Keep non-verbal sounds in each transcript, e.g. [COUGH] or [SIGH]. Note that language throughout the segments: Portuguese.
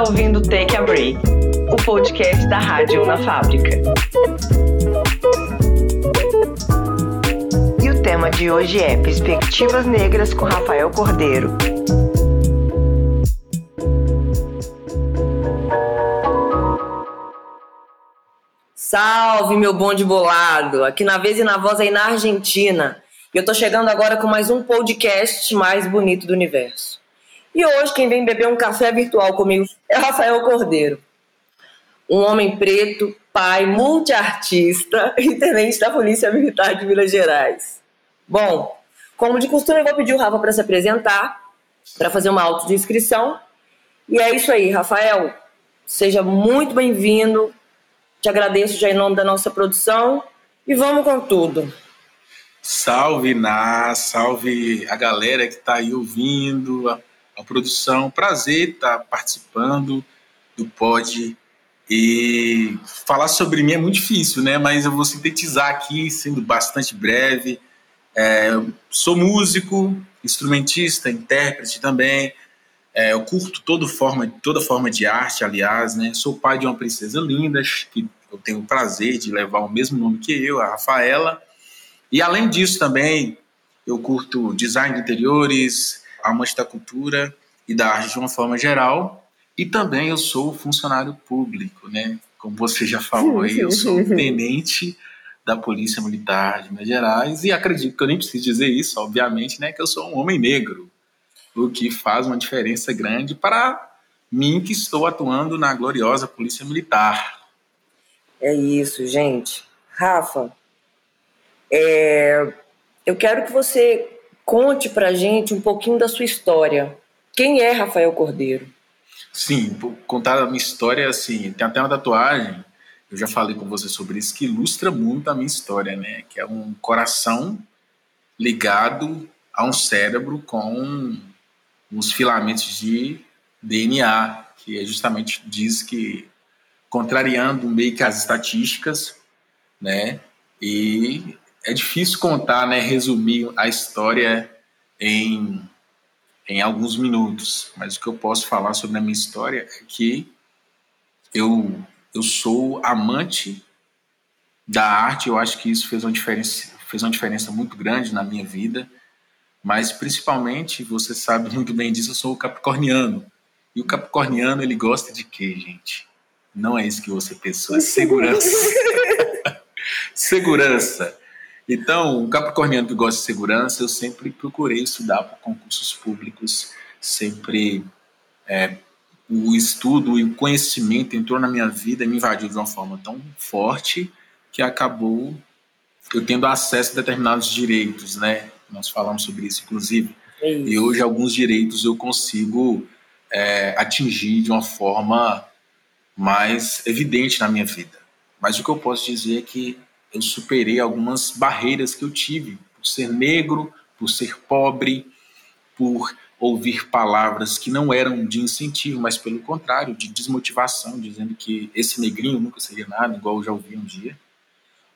está ouvindo Take a Break, o podcast da Rádio na Fábrica. E o tema de hoje é Perspectivas Negras com Rafael Cordeiro. Salve, meu bonde bolado! Aqui na vez e na voz aí na Argentina. E eu tô chegando agora com mais um podcast mais bonito do universo. E hoje quem vem beber um café virtual comigo é Rafael Cordeiro. Um homem preto, pai, multiartista [LAUGHS] e tenente da Polícia Militar de Minas Gerais. Bom, como de costume, eu vou pedir o Rafa para se apresentar, para fazer uma autodescrição. E é isso aí, Rafael. Seja muito bem-vindo. Te agradeço já em nome da nossa produção e vamos com tudo. Salve, Ná, salve a galera que está aí ouvindo, a, produção. Prazer estar participando do pod. E falar sobre mim é muito difícil, né? Mas eu vou sintetizar aqui, sendo bastante breve. É, sou músico, instrumentista, intérprete também. É, eu curto toda forma, toda forma de arte, aliás, né? Sou pai de uma princesa linda, que eu tenho o prazer de levar o mesmo nome que eu, a Rafaela. E além disso também, eu curto design de interiores, amante da cultura e da arte de uma forma geral. E também eu sou funcionário público, né? Como você já falou aí, eu sou tenente da Polícia Militar de Minas Gerais e acredito que eu nem preciso dizer isso, obviamente, né? Que eu sou um homem negro o que faz uma diferença grande para mim que estou atuando na gloriosa Polícia Militar. É isso, gente. Rafa, é... eu quero que você conte para gente um pouquinho da sua história. Quem é Rafael Cordeiro? Sim, contar a minha história, assim, tem até uma tatuagem, eu já falei com você sobre isso, que ilustra muito a minha história, né? Que é um coração ligado a um cérebro com uns filamentos de DNA, que é justamente diz que, contrariando meio que as estatísticas, né? E é difícil contar, né? Resumir a história em, em alguns minutos, mas o que eu posso falar sobre a minha história é que eu, eu sou amante da arte, eu acho que isso fez uma diferença, fez uma diferença muito grande na minha vida mas principalmente, você sabe muito bem disso, eu sou o capricorniano. E o capricorniano, ele gosta de quê, gente? Não é isso que você pensou, é [LAUGHS] segurança. [LAUGHS] segurança. Então, o capricorniano que gosta de segurança, eu sempre procurei estudar para concursos públicos, sempre é, o estudo e o conhecimento entrou na minha vida e me invadiu de uma forma tão forte que acabou eu tendo acesso a determinados direitos, né? nós falamos sobre isso, inclusive. É isso. E hoje alguns direitos eu consigo é, atingir de uma forma mais evidente na minha vida. Mas o que eu posso dizer é que eu superei algumas barreiras que eu tive por ser negro, por ser pobre, por ouvir palavras que não eram de incentivo, mas pelo contrário, de desmotivação, dizendo que esse negrinho nunca seria nada, igual eu já ouvi um dia.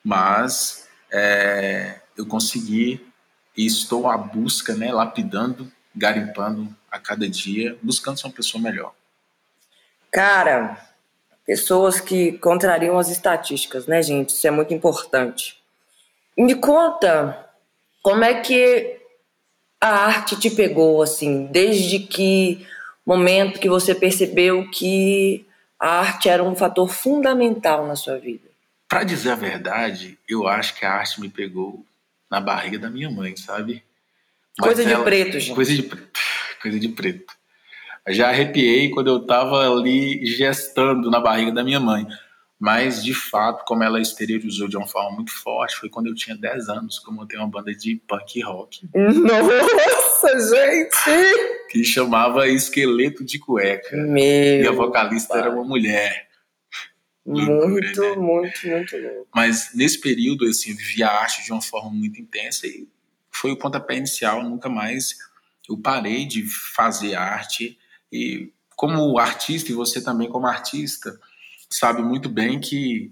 Mas é, eu consegui e estou à busca, né, lapidando, garimpando a cada dia, buscando ser uma pessoa melhor. Cara, pessoas que contrariam as estatísticas, né, gente? Isso é muito importante. Me conta como é que a arte te pegou, assim, desde que momento que você percebeu que a arte era um fator fundamental na sua vida? Para dizer a verdade, eu acho que a arte me pegou na barriga da minha mãe, sabe? Mas coisa ela, de preto, gente. Coisa de preto. [LAUGHS] Coisa de preto. Já arrepiei quando eu tava ali gestando na barriga da minha mãe. Mas, de fato, como ela exteriorizou de uma forma muito forte, foi quando eu tinha 10 anos, como eu tenho uma banda de punk rock. Nossa, gente! Que chamava Esqueleto de Cueca. Meu e a vocalista pai. era uma mulher. Muito, né? muito, muito louco. Mas nesse período, assim, eu vivi a arte de uma forma muito intensa e foi o pontapé inicial. Nunca mais eu parei de fazer arte. E como artista, e você também como artista, sabe muito bem que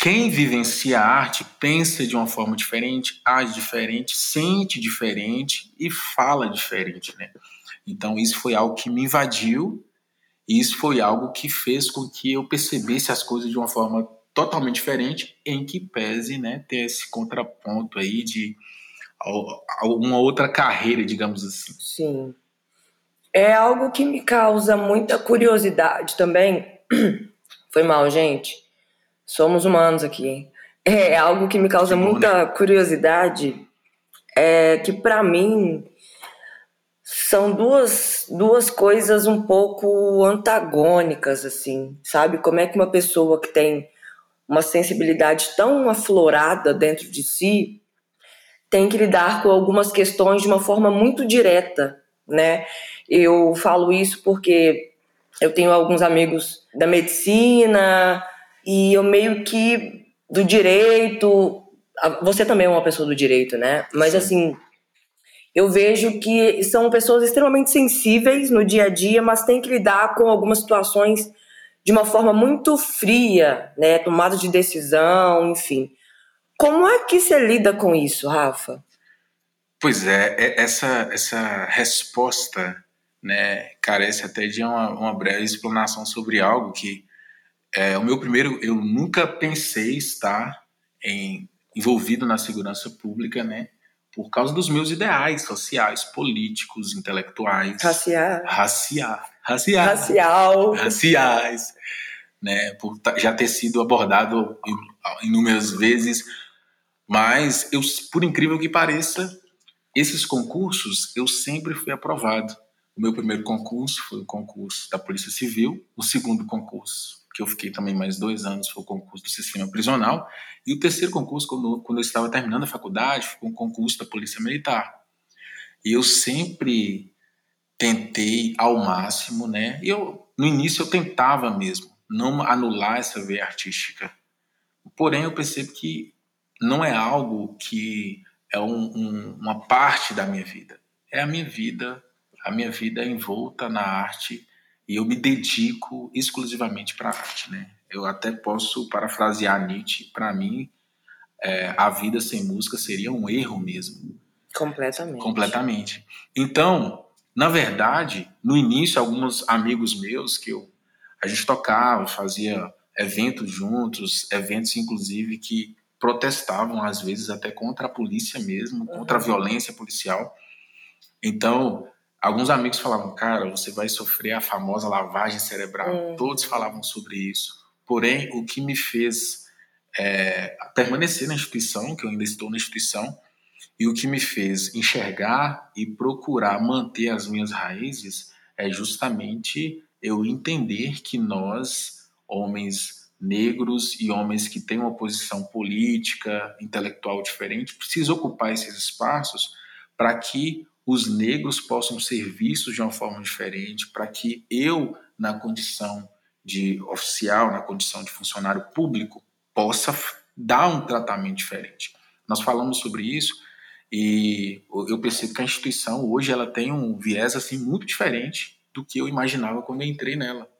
quem vivencia a arte pensa de uma forma diferente, age diferente, sente diferente e fala diferente, né? Então isso foi algo que me invadiu E isso foi algo que fez com que eu percebesse as coisas de uma forma totalmente diferente, em que pese né, ter esse contraponto aí de uma outra carreira, digamos assim. Sim. É algo que me causa muita curiosidade também. [CLEARS THROAT] Foi mal, gente. Somos humanos aqui, hein? É algo que me causa que bom, muita né? curiosidade. É que para mim são duas, duas coisas um pouco antagônicas, assim, sabe? Como é que uma pessoa que tem uma sensibilidade tão aflorada dentro de si tem que lidar com algumas questões de uma forma muito direta, né? Eu falo isso porque eu tenho alguns amigos da medicina e eu meio que do direito. Você também é uma pessoa do direito, né? Mas assim, eu vejo que são pessoas extremamente sensíveis no dia a dia, mas têm que lidar com algumas situações de uma forma muito fria, né? Tomada de decisão, enfim. Como é que você lida com isso, Rafa? Pois é, é essa, essa resposta né, carece até de uma, uma breve explanação sobre algo que é, o meu primeiro, eu nunca pensei estar em, envolvido na segurança pública, né, por causa dos meus ideais sociais, políticos, intelectuais, raciais, racial, racial, raciais, né, por já ter sido abordado inúmeras vezes, mas eu, por incrível que pareça, esses concursos eu sempre fui aprovado. O meu primeiro concurso foi o concurso da Polícia Civil, o segundo concurso, que eu fiquei também mais dois anos, foi o concurso do sistema prisional, e o terceiro concurso, quando, quando eu estava terminando a faculdade, foi um concurso da Polícia Militar. E eu sempre tentei ao máximo, né? Eu, no início eu tentava mesmo não anular essa veia artística. Porém, eu percebo que não é algo que é um, um, uma parte da minha vida. É a minha vida a minha vida é envolta na arte e eu me dedico exclusivamente para a arte, né? Eu até posso parafrasear Nietzsche, para mim, é, a vida sem música seria um erro mesmo. Completamente. Completamente. Então, na verdade, no início, alguns amigos meus que eu, a gente tocava, fazia eventos juntos, eventos inclusive que protestavam às vezes até contra a polícia mesmo, contra a uhum. violência policial. Então, Alguns amigos falavam, cara, você vai sofrer a famosa lavagem cerebral. Uhum. Todos falavam sobre isso. Porém, o que me fez é, permanecer na instituição, que eu ainda estou na instituição, e o que me fez enxergar e procurar manter as minhas raízes é justamente eu entender que nós, homens negros e homens que têm uma posição política, intelectual diferente, precisam ocupar esses espaços para que os negros possam ser vistos de uma forma diferente, para que eu, na condição de oficial, na condição de funcionário público, possa dar um tratamento diferente. Nós falamos sobre isso e eu percebo que a instituição hoje ela tem um viés assim muito diferente do que eu imaginava quando eu entrei nela.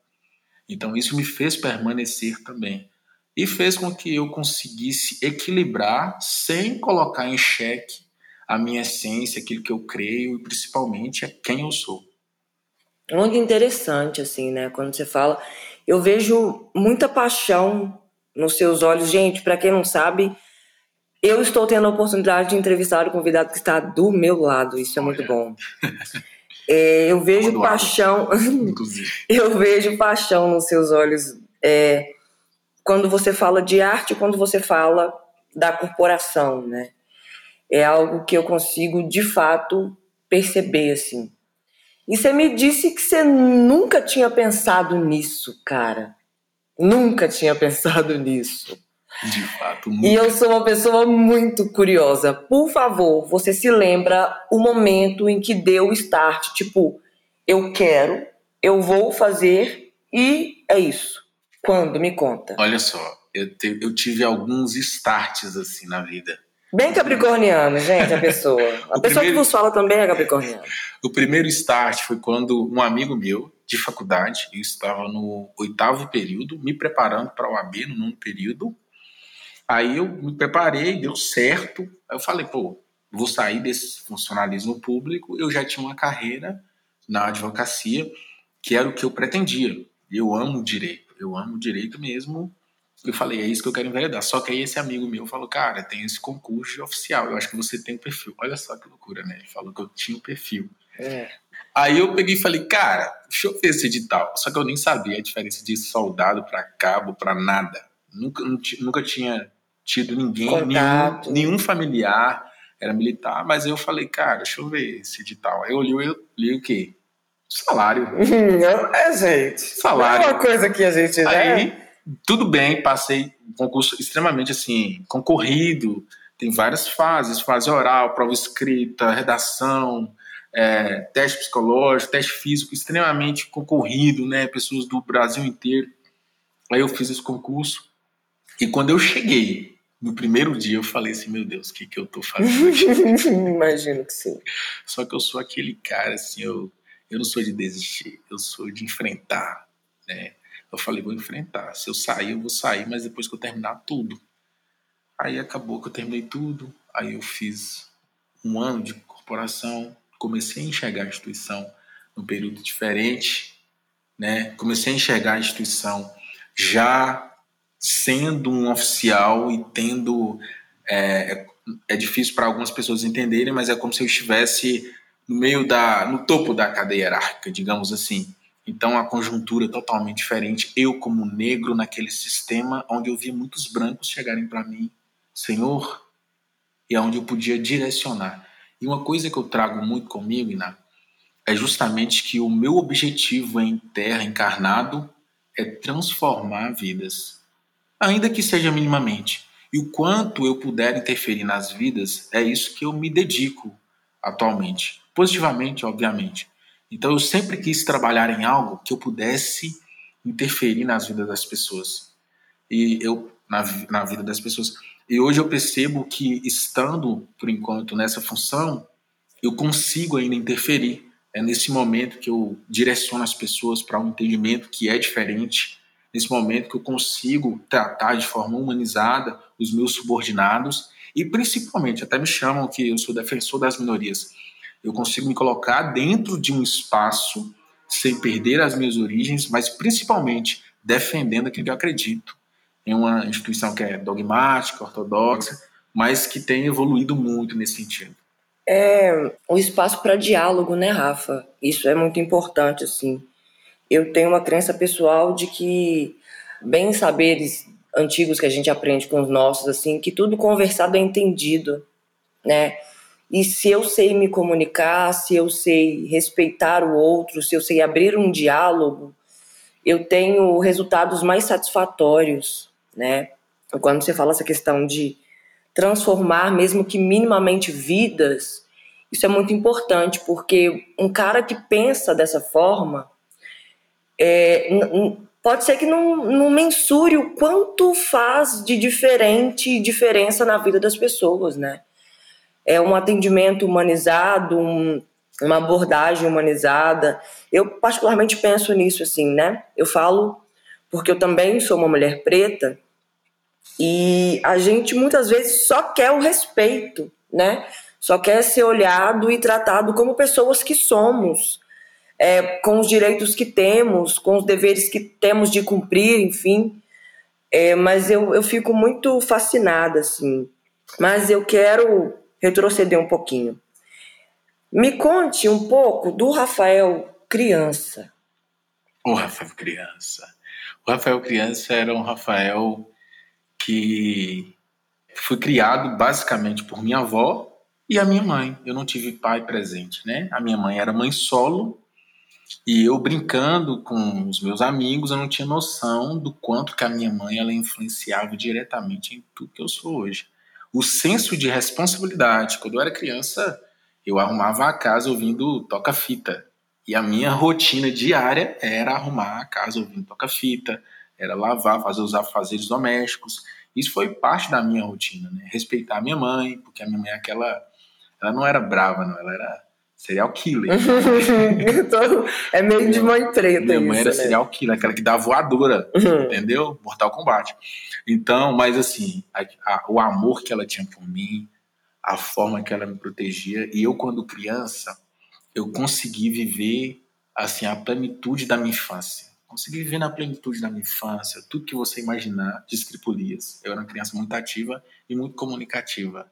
Então isso me fez permanecer também e fez com que eu conseguisse equilibrar sem colocar em xeque a minha essência, aquilo que eu creio e principalmente é quem eu sou. Muito interessante, assim, né? Quando você fala, eu vejo muita paixão nos seus olhos. Gente, para quem não sabe, eu estou tendo a oportunidade de entrevistar o convidado que está do meu lado. Isso é muito bom. [LAUGHS] É, eu vejo paixão. [LAUGHS] eu vejo paixão nos seus olhos é, quando você fala de arte, quando você fala da corporação, né? É algo que eu consigo de fato perceber assim. E você me disse que você nunca tinha pensado nisso, cara. Nunca tinha pensado nisso. De fato. Nunca. E eu sou uma pessoa muito curiosa. Por favor, você se lembra o momento em que deu o start? Tipo, eu quero, eu vou fazer e é isso. Quando? Me conta. Olha só, eu, te, eu tive alguns starts assim na vida. Bem capricorniano, gente, a pessoa. [LAUGHS] A pessoa primeiro, que vos fala também é capricorniano. O primeiro start foi quando um amigo meu, de faculdade, eu estava no oitavo período, me preparando para o AB no nono período. Aí eu me preparei, deu certo. Aí eu falei, pô, vou sair desse funcionalismo público. Eu já tinha uma carreira na advocacia que era o que eu pretendia. Eu amo direito, eu amo direito mesmo. Eu falei, é isso que eu quero enveredar. Só que aí esse amigo meu falou, cara, tem esse concurso oficial, eu acho que você tem o perfil. Olha só que loucura, né? Ele falou que eu tinha o perfil. É. Aí eu peguei e falei, cara, deixa eu ver esse edital. Só que eu nem sabia a diferença de soldado para cabo, para nada. Nunca, nunca tinha tido ninguém, nenhum, nenhum, familiar era militar, mas eu falei, cara, deixa eu ver esse edital. Aí eu li, eu li o quê? Salário. [LAUGHS] é, gente. Salário. É uma coisa que a gente. Aí, né? Tudo bem, passei um concurso extremamente assim, concorrido. Tem várias fases: fase oral, prova escrita, redação, é, teste psicológico, teste físico, extremamente concorrido, né? Pessoas do Brasil inteiro. Aí eu fiz esse concurso. E quando eu cheguei no primeiro dia eu falei assim, meu Deus, o que, que eu tô fazendo [LAUGHS] aqui? Imagino que sim. Só que eu sou aquele cara, assim, eu, eu não sou de desistir, eu sou de enfrentar, né? Eu falei, vou enfrentar. Se eu sair, eu vou sair, mas depois que eu terminar tudo. Aí acabou que eu terminei tudo, aí eu fiz um ano de corporação, comecei a enxergar a instituição num período diferente, né? Comecei a enxergar a instituição já sendo um oficial e tendo. É, é, é difícil para algumas pessoas entenderem, mas é como se eu estivesse no meio da. no topo da cadeia hierárquica, digamos assim. Então a conjuntura é totalmente diferente. Eu, como negro, naquele sistema onde eu via muitos brancos chegarem para mim, Senhor, e aonde eu podia direcionar. E uma coisa que eu trago muito comigo, Iná, é justamente que o meu objetivo em terra encarnado é transformar vidas ainda que seja minimamente. E o quanto eu puder interferir nas vidas, é isso que eu me dedico atualmente. Positivamente, obviamente. Então eu sempre quis trabalhar em algo que eu pudesse interferir nas vidas das pessoas. E eu na, na vida das pessoas. E hoje eu percebo que estando por enquanto nessa função, eu consigo ainda interferir. É nesse momento que eu direciono as pessoas para um entendimento que é diferente nesse momento que eu consigo tratar de forma humanizada os meus subordinados e principalmente, até me chamam que eu sou defensor das minorias, eu consigo me colocar dentro de um espaço sem perder as minhas origens, mas principalmente defendendo aquilo que eu acredito em uma instituição que é dogmática, ortodoxa, mas que tem evoluído muito nesse sentido. É o espaço para diálogo, né, Rafa? Isso é muito importante, assim eu tenho uma crença pessoal de que bem saberes antigos que a gente aprende com os nossos assim, que tudo conversado é entendido, né? E se eu sei me comunicar, se eu sei respeitar o outro, se eu sei abrir um diálogo, eu tenho resultados mais satisfatórios, né? Quando você fala essa questão de transformar, mesmo que minimamente, vidas, isso é muito importante, porque um cara que pensa dessa forma, é, pode ser que não, não mensure o quanto faz de diferente diferença na vida das pessoas, né? É um atendimento humanizado, um, uma abordagem humanizada. Eu particularmente penso nisso assim, né? Eu falo porque eu também sou uma mulher preta e a gente muitas vezes só quer o respeito, né? Só quer ser olhado e tratado como pessoas que somos é, com os direitos que temos, com os deveres que temos de cumprir, enfim. É, mas eu, eu fico muito fascinada, assim. Mas eu quero retroceder um pouquinho. Me conte um pouco do Rafael criança. O Rafael criança. O Rafael criança era um Rafael que foi criado basicamente por minha avó e a minha mãe. Eu não tive pai presente, né? A minha mãe era mãe solo e eu brincando com os meus amigos, eu não tinha noção do quanto que a minha mãe ela influenciava diretamente em tudo que eu sou hoje. O senso de responsabilidade, quando eu era criança, eu arrumava a casa ouvindo toca-fita. E a minha rotina diária era arrumar a casa ouvindo toca-fita, era lavar, fazer os afazeres domésticos. Isso foi parte da minha rotina, né? Respeitar a minha mãe, porque a minha mãe é aquela ela não era brava, não, ela era serial killer. [LAUGHS] então, é meio de mãe preta Minha mãe isso, era né? serial killer, aquela que dá voadora, uhum. entendeu? Mortal Kombat. Então, mas assim, a, a, o amor que ela tinha por mim, a forma que ela me protegia, e eu quando criança, eu consegui viver assim a plenitude da minha infância. Consegui viver na plenitude da minha infância, tudo que você imaginar de Escripulias. Eu era uma criança muito ativa e muito comunicativa.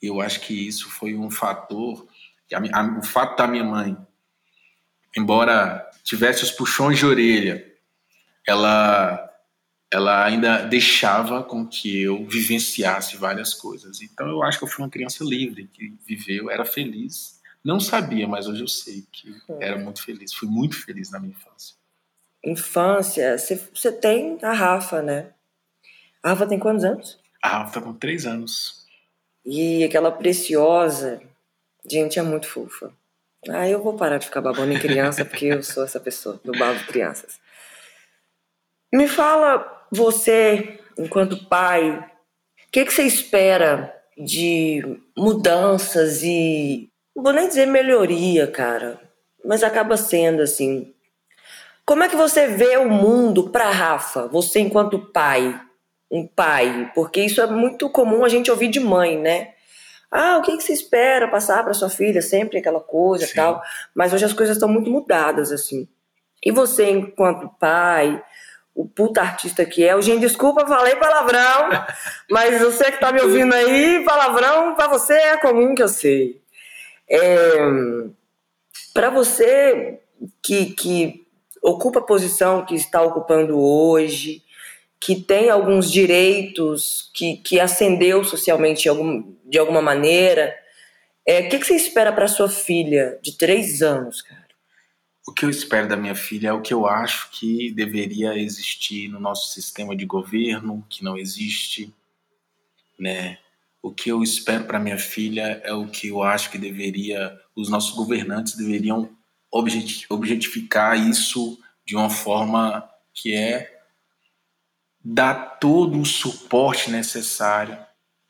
Eu acho que isso foi um fator, a, a, o fato da minha mãe, embora tivesse os puxões de orelha, ela ela ainda deixava com que eu vivenciasse várias coisas. Então eu acho que eu fui uma criança livre, que viveu, era feliz. Não sabia, mas hoje eu sei que era muito feliz. Fui muito feliz na minha infância. Infância, você tem a Rafa, né? A Rafa tem quantos anos? A Rafa tá com três anos. E aquela preciosa, gente, é muito fofa. Ah, eu vou parar de ficar babando em criança porque eu sou essa pessoa, do babo crianças. Me fala você, enquanto pai, o que, que você espera de mudanças e. Não vou nem dizer melhoria, cara, mas acaba sendo assim. Como é que você vê o mundo para Rafa, você enquanto pai, um pai? Porque isso é muito comum a gente ouvir de mãe, né? Ah, o que, que você espera passar para sua filha? Sempre aquela coisa e tal. Mas hoje as coisas estão muito mudadas, assim. E você, enquanto pai, o puta artista que é. Gente, desculpa, falei palavrão, [LAUGHS] mas você que tá me ouvindo aí, palavrão para você é comum que eu sei. É, para você que, que ocupa a posição que está ocupando hoje, que tem alguns direitos, que, que ascendeu socialmente de, algum, de alguma maneira, é, o que, que você espera para sua filha de três anos, cara? O que eu espero da minha filha é o que eu acho que deveria existir no nosso sistema de governo, que não existe, né? O que eu espero para minha filha é o que eu acho que deveria, os nossos governantes deveriam objetificar isso de uma forma que é dar todo o suporte necessário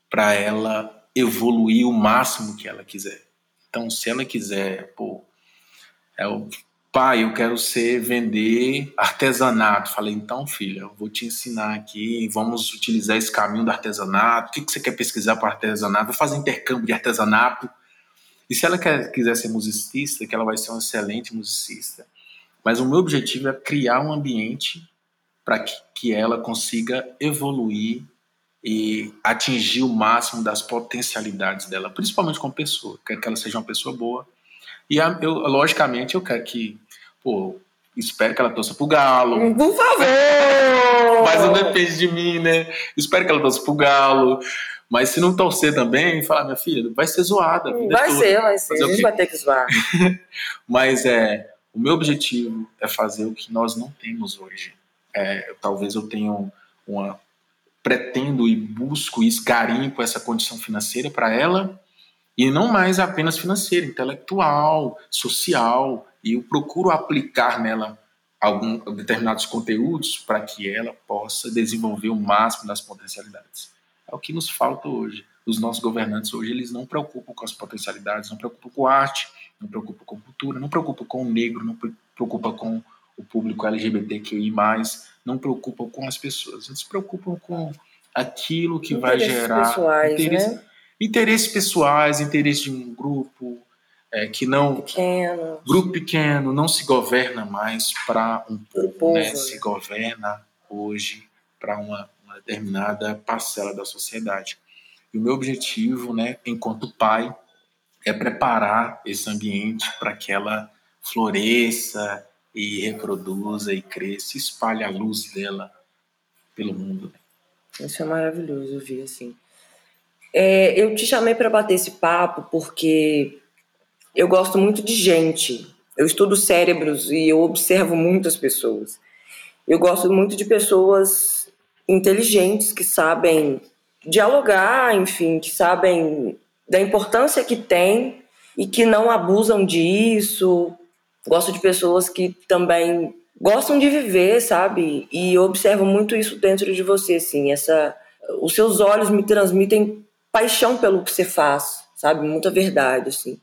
para ela evoluir o máximo que ela quiser. Então, se ela quiser, pô, é o pai, eu quero ser vender artesanato. Falei, então, filha, eu vou te ensinar aqui, vamos utilizar esse caminho do artesanato. O que, que você quer pesquisar para artesanato? Vou fazer intercâmbio de artesanato. E se ela quer, quiser ser musicista, que ela vai ser uma excelente musicista. Mas o meu objetivo é criar um ambiente para que, que ela consiga evoluir e atingir o máximo das potencialidades dela, principalmente como pessoa. Quero que ela seja uma pessoa boa, e eu, logicamente, eu quero que, pô, espero que ela torça pro Galo. Por favor! Mas não depende de mim, né? Espero que ela torça pro Galo. Mas se não torcer também, falar, minha filha, vai ser zoada. Vai toda. ser, vai ser. a gente vai ter que zoar. [LAUGHS] Mas é, o meu objetivo é fazer o que nós não temos hoje. É, talvez eu tenha uma. Pretendo e busco e esgarimpo essa condição financeira para ela e não mais apenas financeira, intelectual, social. E eu procuro aplicar nela algum, determinados conteúdos para que ela possa desenvolver o máximo das potencialidades. É o que nos falta hoje. Os nossos governantes hoje eles não preocupam com as potencialidades, não preocupam com arte, não preocupam com cultura, não preocupam com o negro, não preocupam com o público LGBTQI+, não preocupam com as pessoas. Eles se preocupam com aquilo que vai gerar pessoais, interesse, né? interesses pessoais, interesses de um grupo é, que não pequeno. grupo pequeno não se governa mais para um povo, povo né? se governa hoje para uma, uma, determinada parcela da sociedade. E o meu objetivo, né, enquanto pai, é preparar esse ambiente para que ela floresça e reproduza e cresça, espalhe a luz dela pelo mundo. Isso é maravilhoso ouvir assim. É, eu te chamei para bater esse papo porque eu gosto muito de gente. Eu estudo cérebros e eu observo muitas pessoas. Eu gosto muito de pessoas inteligentes que sabem dialogar, enfim, que sabem da importância que tem e que não abusam disso. Gosto de pessoas que também gostam de viver, sabe? E observo muito isso dentro de você, assim, essa os seus olhos me transmitem paixão pelo que você faz, sabe? Muita verdade, assim.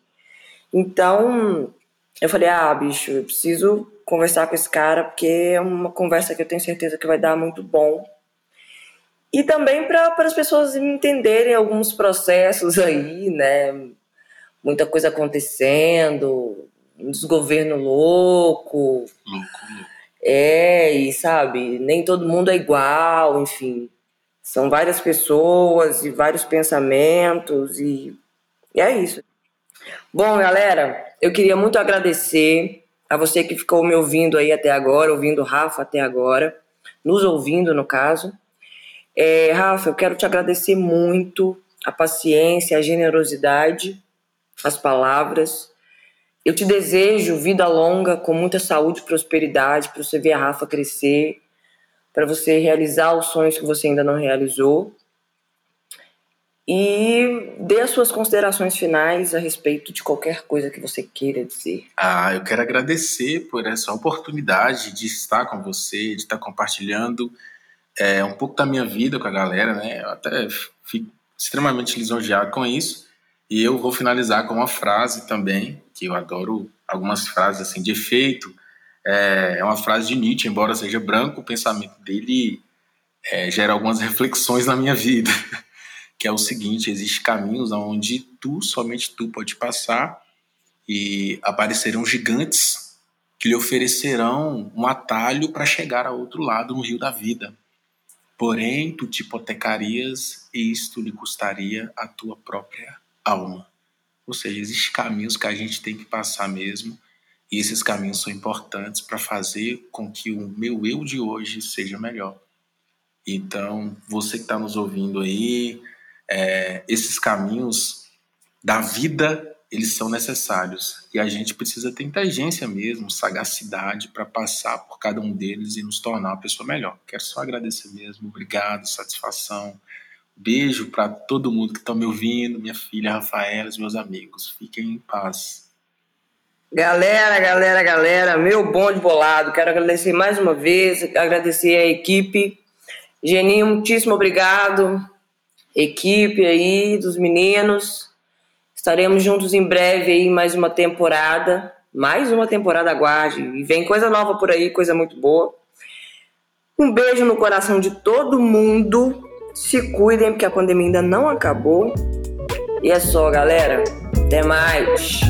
Então, eu falei, ah, bicho, eu preciso conversar com esse cara, porque é uma conversa que eu tenho certeza que vai dar muito bom. E também para as pessoas entenderem alguns processos aí, né? Muita coisa acontecendo, um desgoverno louco. Louco, louco. É, e sabe, nem todo mundo é igual, enfim. São várias pessoas e vários pensamentos e, e é isso. Bom, galera, eu queria muito agradecer a você que ficou me ouvindo aí até agora, ouvindo o Rafa até agora, nos ouvindo no caso. É, Rafa, eu quero te agradecer muito a paciência, a generosidade, as palavras. Eu te desejo vida longa, com muita saúde e prosperidade, para você ver a Rafa crescer, para você realizar os sonhos que você ainda não realizou. E dê as suas considerações finais a respeito de qualquer coisa que você queira dizer. Ah, eu quero agradecer por essa oportunidade de estar com você, de estar compartilhando é, um pouco da minha vida com a galera, né? Eu até fico extremamente lisonjeado com isso. E eu vou finalizar com uma frase também, que eu adoro algumas frases assim de efeito. É, é uma frase de Nietzsche, embora seja branco, o pensamento dele é, gera algumas reflexões na minha vida. [LAUGHS] que é o seguinte: existem caminhos onde tu, somente tu, pode passar e aparecerão gigantes que lhe oferecerão um atalho para chegar ao outro lado no rio da vida. Porém, tu te hipotecarias e isto lhe custaria a tua própria alma. Ou seja, existem caminhos que a gente tem que passar mesmo, e esses caminhos são importantes para fazer com que o meu eu de hoje seja melhor. Então, você que está nos ouvindo aí, é, esses caminhos da vida eles são necessários e a gente precisa ter inteligência mesmo, sagacidade para passar por cada um deles e nos tornar uma pessoa melhor. Quero só agradecer mesmo, obrigado, satisfação. Beijo para todo mundo que está me ouvindo, minha filha Rafaela, meus amigos. Fiquem em paz. Galera, galera, galera, meu bonde bolado. Quero agradecer mais uma vez, agradecer a equipe. Geninho, muitíssimo obrigado equipe aí dos meninos. Estaremos juntos em breve aí mais uma temporada, mais uma temporada aguarde e vem coisa nova por aí, coisa muito boa. Um beijo no coração de todo mundo. Se cuidem porque a pandemia ainda não acabou. E é só, galera. Até mais.